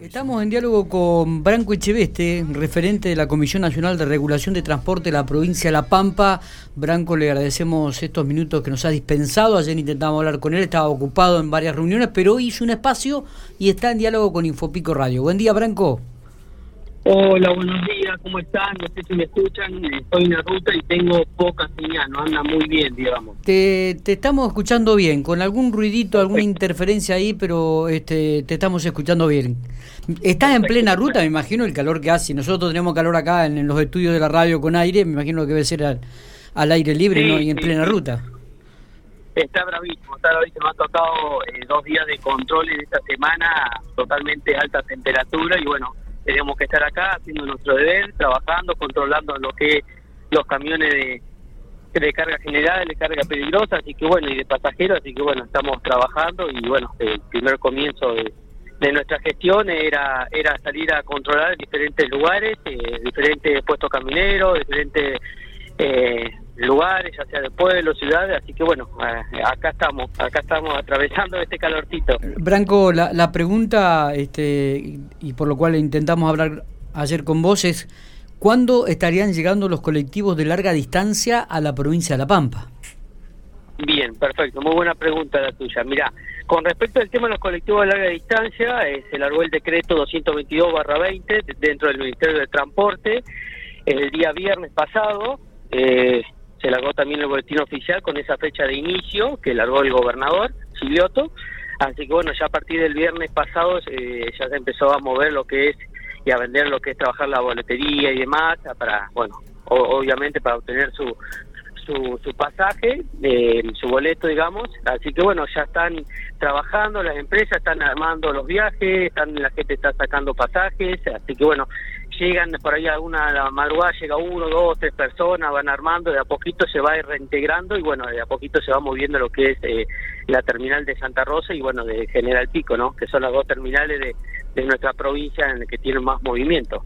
Estamos en diálogo con Branco Echeveste, referente de la Comisión Nacional de Regulación de Transporte de la provincia de La Pampa. Branco, le agradecemos estos minutos que nos ha dispensado. Ayer intentamos hablar con él, estaba ocupado en varias reuniones, pero hoy hizo un espacio y está en diálogo con Infopico Radio. Buen día, Branco. Hola, buenos días, ¿cómo están? No sé si me escuchan, estoy en la ruta y tengo poca señal, no anda muy bien, digamos. Te, te estamos escuchando bien, con algún ruidito, alguna interferencia ahí, pero este, te estamos escuchando bien. Estás en plena ruta, me imagino el calor que hace. Nosotros tenemos calor acá en, los estudios de la radio con aire, me imagino que debe ser al, aire libre ¿no? y en plena ruta. Está bravísimo, está bravísimo. Me ha tocado eh, dos días de control en esta semana, totalmente alta temperatura y bueno tenemos que estar acá haciendo nuestro deber, trabajando, controlando lo que los camiones de, de carga general, de carga peligrosa, así que bueno, y de pasajeros, así que bueno, estamos trabajando y bueno, el primer comienzo de, nuestra gestión era era salir a controlar diferentes lugares, eh, diferentes puestos camineros, diferentes eh, lugares, ya sea de pueblos, ciudades, así que bueno, eh, acá estamos, acá estamos atravesando este calorcito. Branco, la, la pregunta, este, y por lo cual intentamos hablar ayer con vos es, ¿cuándo estarían llegando los colectivos de larga distancia a la provincia de La Pampa? Bien, perfecto, muy buena pregunta la tuya. Mira, con respecto al tema de los colectivos de larga distancia, eh, se largó el decreto 222-20 dentro del Ministerio de Transporte el día viernes pasado. Eh, se largó también el boletín oficial con esa fecha de inicio que largó el gobernador Silvioto. Así que bueno, ya a partir del viernes pasado eh, ya se empezó a mover lo que es y a vender lo que es trabajar la boletería y demás para, bueno, obviamente para obtener su, su, su pasaje, eh, su boleto, digamos. Así que bueno, ya están trabajando, las empresas están armando los viajes, están la gente está sacando pasajes, así que bueno, llegan por ahí alguna la madrugada, llega uno, dos, tres personas, van armando, de a poquito se va reintegrando y bueno, de a poquito se va moviendo lo que es eh, la terminal de Santa Rosa y bueno, de General Pico, ¿no? Que son las dos terminales de, de nuestra provincia en las que tienen más movimiento.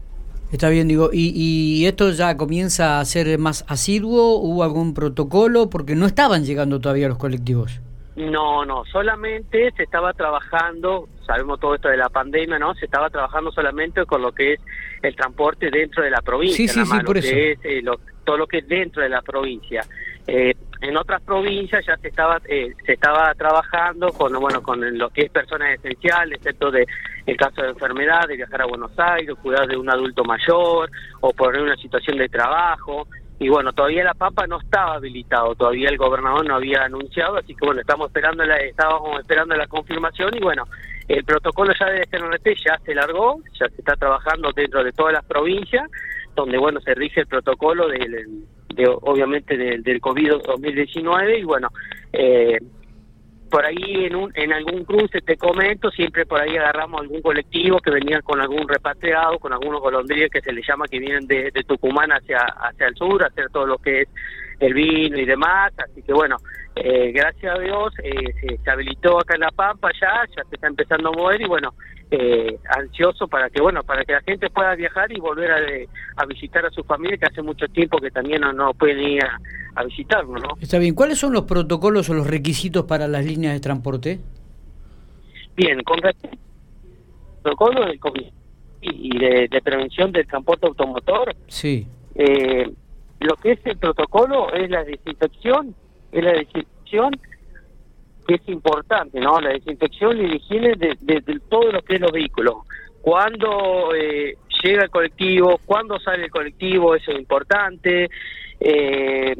Está bien, digo, ¿y, ¿y esto ya comienza a ser más asiduo? ¿Hubo algún protocolo? Porque no estaban llegando todavía los colectivos. No, no, solamente se estaba trabajando, sabemos todo esto de la pandemia, ¿no? Se estaba trabajando solamente con lo que es el transporte dentro de la provincia, sí, sí, sí, por eso. Que es, eh, todo lo que es dentro de la provincia. Eh, en otras provincias ya se estaba eh, se estaba trabajando con bueno con lo que es personas esenciales excepto de el caso de enfermedad de viajar a Buenos Aires cuidar de un adulto mayor o por una situación de trabajo y bueno todavía la Pampa no estaba habilitado todavía el gobernador no había anunciado así que bueno estamos esperando la estábamos esperando la confirmación y bueno el protocolo ya de GNRT ya se largó ya se está trabajando dentro de todas las provincias donde bueno se rige el protocolo del obviamente del, del COVID-2019 y bueno, eh, por ahí en, un, en algún cruce, te comento, siempre por ahí agarramos algún colectivo que venían con algún repatriado, con algunos golondríes que se les llama que vienen de, de Tucumán hacia, hacia el sur, hacer todo lo que es el vino y demás, así que bueno, eh, gracias a Dios eh, se, habilitó acá en La Pampa ya, ya se está empezando a mover y bueno, eh, ansioso para que bueno, para que la gente pueda viajar y volver a, visitar a su familia que hace mucho tiempo que también no, no pueden ir a, a visitarlo, ¿no? Está bien, ¿cuáles son los protocolos o los requisitos para las líneas de transporte? Bien, con respecto al protocolo del COVID y de, de prevención del transporte automotor, sí. Eh, lo que es el protocolo es la desinfección, es la desinfección que es importante, ¿no? La desinfección y la higiene de, de, todo lo que es los vehículos. Cuando eh, llega el colectivo, cuando sale el colectivo, eso es importante. Eh,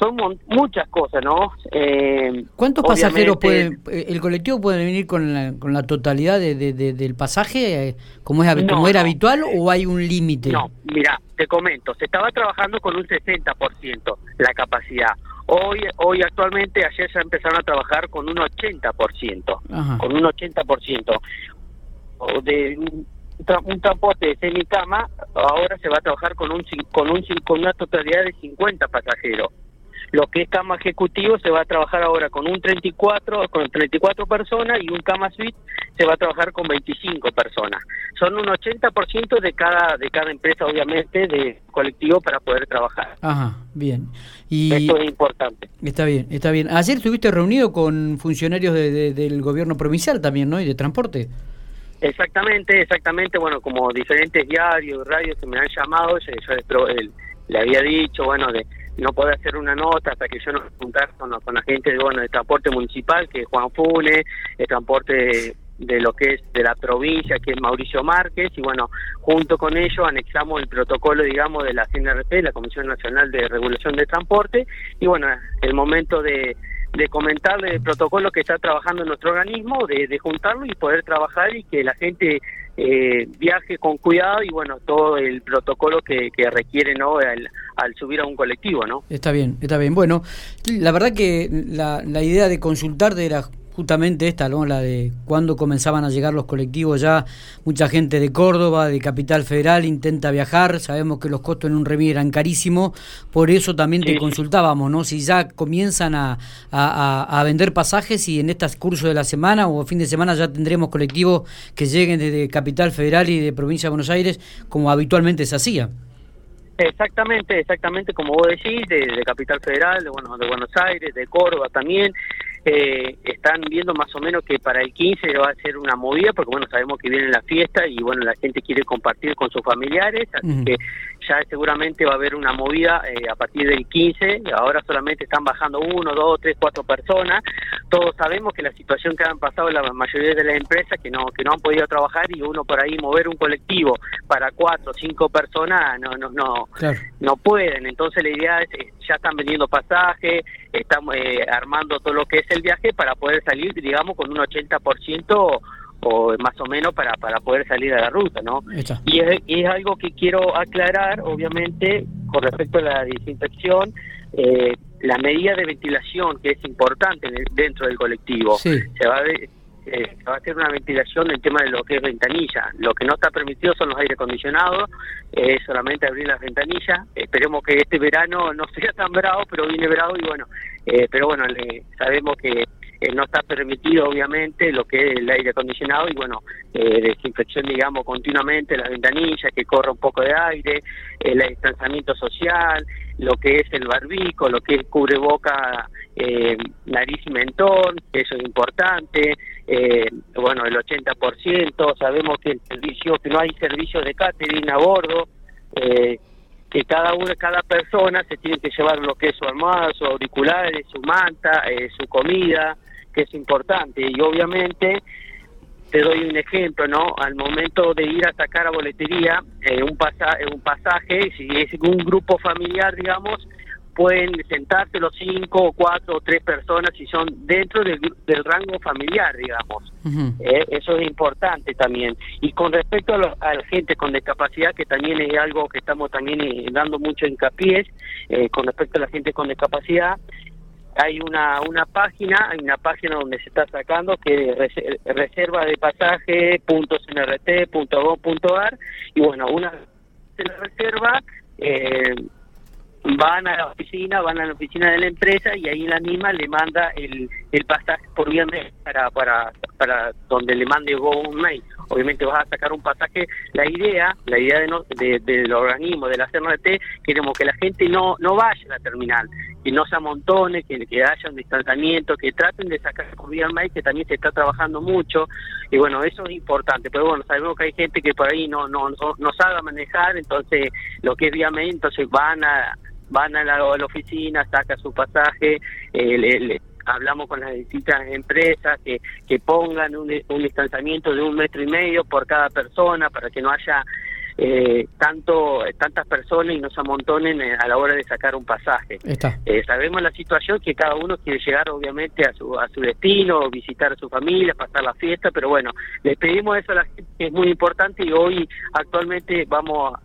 son muchas cosas, ¿no? Eh, ¿Cuántos pasajeros puede, el colectivo puede venir con la, con la totalidad de, del pasaje, eh, como, es, como era habitual, o hay un límite? No, mira, te comento, se estaba trabajando con un 60% la capacidad. Hoy, hoy actualmente, ayer ya empezaron a trabajar con un 80%, con un 80%. De un, un transporte de semicama, ahora se va a trabajar con un con un con una totalidad de 50 pasajeros. Lo que es cama ejecutivo se va a trabajar ahora con un 34, con 34 personas y un cama suite se va a trabajar con 25 personas. Son un 80% de cada de cada empresa obviamente de colectivo para poder trabajar. Ajá, bien. Y Esto es importante. Está bien, está bien. Ayer estuviste reunido con funcionarios de, del gobierno provincial también, ¿no? Y de transporte. Exactamente, exactamente, bueno, como diferentes diarios, radios que me han llamado, yo, yo le había dicho, bueno, de no poder hacer una nota hasta que yo no juntar con, con la gente de, bueno, de transporte municipal, que es Juan Fune, el transporte de lo que es de la provincia, que es Mauricio Márquez, y bueno, junto con ello anexamos el protocolo, digamos, de la CNRP, la Comisión Nacional de Regulación de Transporte, y bueno, el momento de, de comentarle el protocolo que está trabajando nuestro organismo, de, de juntarlo y poder trabajar y que la gente eh, viaje con cuidado y bueno, todo el protocolo que, que requiere ¿no? Al, al, subir a un colectivo. ¿no? Está bien, está bien. Bueno, la verdad que la, la idea de consultarte era justamente esta, ¿no? la de cuando comenzaban a llegar los colectivos ya, mucha gente de Córdoba, de Capital Federal intenta viajar, sabemos que los costos en un remis eran carísimos, por eso también te consultábamos, ¿no? Si ya comienzan a, a, vender pasajes y en estos cursos de la semana o fin de semana ya tendremos colectivos que lleguen desde Capital Federal y de Provincia de Buenos Aires como habitualmente se hacía. Exactamente, exactamente como vos decís, de, de Capital Federal, de, bueno, de Buenos Aires, de Córdoba también, eh, están viendo más o menos que para el 15 va a ser una movida, porque bueno, sabemos que viene la fiesta y bueno, la gente quiere compartir con sus familiares, así que ya seguramente va a haber una movida eh, a partir del 15, y ahora solamente están bajando uno, dos, tres, cuatro personas, todos sabemos que la situación que han pasado la mayoría de las empresas que no que no han podido trabajar y uno por ahí mover un colectivo para cuatro, cinco personas no no no no pueden, entonces la idea es ya están vendiendo pasajes, estamos eh, armando todo lo que es el viaje para poder salir, digamos, con un 80% o más o menos para, para poder salir a la ruta, ¿no? Y es, algo que quiero aclarar, obviamente, con respecto a la desinfección, eh, la medida de ventilación que es importante dentro del colectivo. Se va a eh, va a hacer una ventilación del tema de lo que es ventanilla. Lo que no está permitido son los aire acondicionados, es solamente abrir las ventanillas. Esperemos que este verano no sea tan bravo, pero viene bravo y bueno, eh, pero bueno, le, sabemos que eh, no está permitido obviamente lo que es el aire acondicionado y bueno, eh, desinfección digamos continuamente las ventanillas, que corra un poco de aire, el distanciamiento social, lo que es el barbico, lo que es cubreboca, eh, nariz y mentón, eso es importante, eh, bueno, el 80%, sabemos que el servicio, que no hay servicio de catering a bordo, eh, que cada una, cada persona se tiene que llevar lo que es su almohada, sus auriculares, su manta, eh, su comida, que es importante, y obviamente te doy un ejemplo, ¿no? Al momento de ir a sacar a boletería eh, un, pasaje, un pasaje, si es un grupo familiar, digamos, pueden sentarse los cinco o cuatro o tres personas si son dentro del, rango familiar, digamos. Eh, eso es importante también. Y con respecto a, la gente con discapacidad, que también es algo que estamos también eh, dando mucho hincapié, eh, con respecto a la gente con discapacidad, hay una, una página, hay una página donde se está sacando que es reserva de pasaje y bueno, una se la reserva eh, van a la oficina, van a la oficina de la empresa y ahí la misma le manda el, el pasaje por vía para, para, para donde le mande un mail. Obviamente vas a sacar un pasaje. La idea, la idea de del organismo, de la CNRT, queremos que la gente no, no vaya a la terminal, que no se amontone, que, que haya un distanciamiento, que traten de sacar por vía mail, que también se está trabajando mucho. Y bueno, eso es importante. Pero bueno, sabemos que hay gente que por ahí no, no, no, sabe manejar, entonces lo que es vía mail, entonces van a van a la, oficina, saca su pasaje, eh, hablamos con las distintas empresas que, que pongan un, distanciamiento de un metro y medio por cada persona para que no haya eh, tanto tantas personas y no se amontonen eh, a la hora de sacar un pasaje. sabemos la situación que cada uno quiere llegar obviamente a su a su destino, visitar a su familia, pasar la fiesta, pero bueno, les pedimos eso a la gente que es muy importante y hoy actualmente vamos a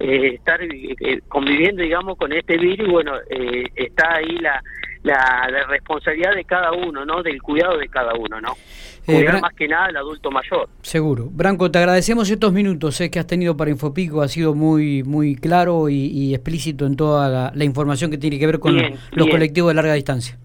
eh, estar eh, conviviendo, digamos, con este virus, bueno, eh, está ahí la, la, responsabilidad de cada uno, ¿no? Del cuidado de cada uno, ¿no? Cuidar más que nada al adulto mayor. Seguro. Branco, te agradecemos estos minutos que has tenido para Infopico, ha sido muy muy claro y, explícito en toda la, información que tiene que ver con los colectivos de larga distancia.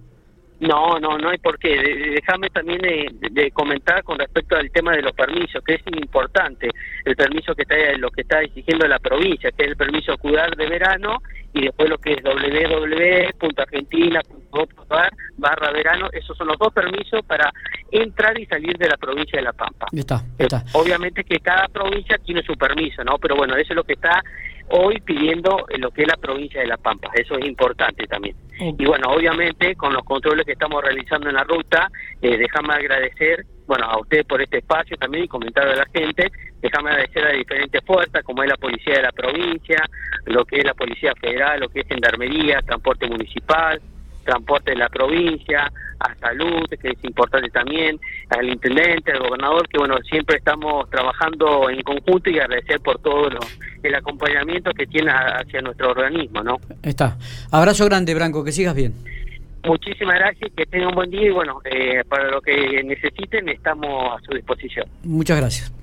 No, no, no hay por qué. Déjame también de, comentar con respecto al tema de los permisos, que es importante el permiso que está lo que está exigiendo la provincia, que es el permiso cuidar de verano y después lo que es www.argentina.gov.ar barra verano, esos son los dos permisos para entrar y salir de la provincia de La Pampa. Está, está. Obviamente que cada provincia tiene su permiso, ¿no? Pero bueno, eso es lo que está hoy pidiendo lo que es la provincia de La Pampa, eso es importante también. Y bueno, obviamente con los controles que estamos realizando en la ruta, eh, déjame agradecer, bueno, a usted por este espacio también y comentar a la gente, déjame agradecer a diferentes fuerzas, como es la Policía de la Provincia, lo que es la Policía Federal, lo que es Gendarmería, Transporte Municipal, transporte de la provincia, a salud, que es importante también, al intendente, al gobernador, que bueno, siempre estamos trabajando en conjunto y agradecer por todo el acompañamiento que tiene hacia nuestro organismo, ¿no? Está. Abrazo grande, Branco, que sigas bien. Muchísimas gracias, que tengan un buen día y bueno, eh, para lo que necesiten estamos a su disposición. Muchas gracias.